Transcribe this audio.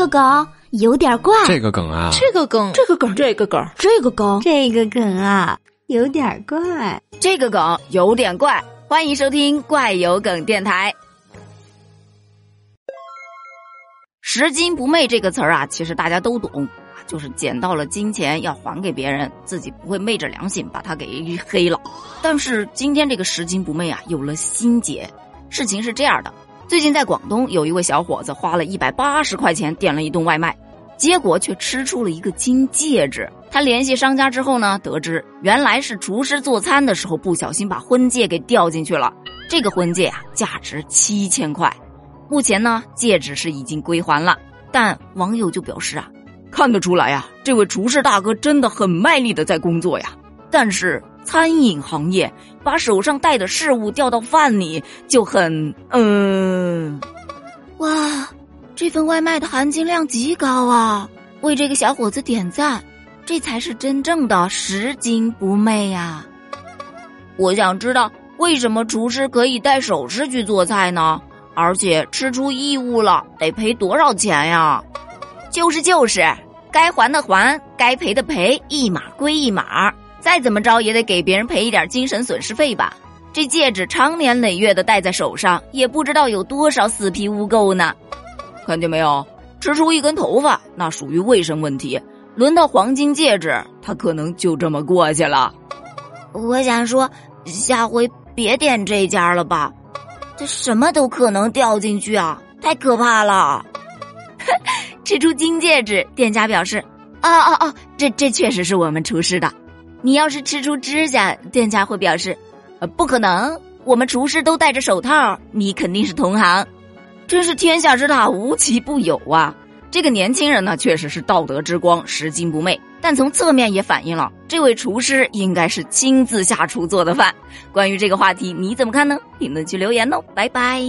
个梗有点怪，这个梗啊，这个梗，这个梗，这个梗，这个梗，这个梗啊，有点怪，这个梗有点怪。欢迎收听怪有梗电台。拾金不昧这个词儿啊，其实大家都懂，就是捡到了金钱要还给别人，自己不会昧着良心把它给黑了。但是今天这个拾金不昧啊，有了心结。事情是这样的，最近在广东有一位小伙子花了一百八十块钱点了一顿外卖，结果却吃出了一个金戒指。他联系商家之后呢，得知原来是厨师做餐的时候不小心把婚戒给掉进去了。这个婚戒啊，价值七千块。目前呢，戒指是已经归还了，但网友就表示啊，看得出来呀，这位厨师大哥真的很卖力的在工作呀。但是餐饮行业把手上戴的饰物掉到饭里，就很嗯，哇，这份外卖的含金量极高啊！为这个小伙子点赞。这才是真正的拾金不昧呀！我想知道为什么厨师可以带首饰去做菜呢？而且吃出异物了，得赔多少钱呀？就是就是，该还的还，该赔的赔，一码归一码。再怎么着也得给别人赔一点精神损失费吧？这戒指长年累月的戴在手上，也不知道有多少死皮污垢呢。看见没有？吃出一根头发，那属于卫生问题。轮到黄金戒指，他可能就这么过去了。我想说，下回别点这家了吧，这什么都可能掉进去啊，太可怕了。吃出金戒指，店家表示：“哦哦哦，这这确实是我们厨师的。”你要是吃出指甲，店家会表示：“呃，不可能，我们厨师都戴着手套，你肯定是同行。”真是天下之大，无奇不有啊。这个年轻人呢，确实是道德之光，拾金不昧。但从侧面也反映了这位厨师应该是亲自下厨做的饭。关于这个话题，你怎么看呢？评论区留言哦，拜拜。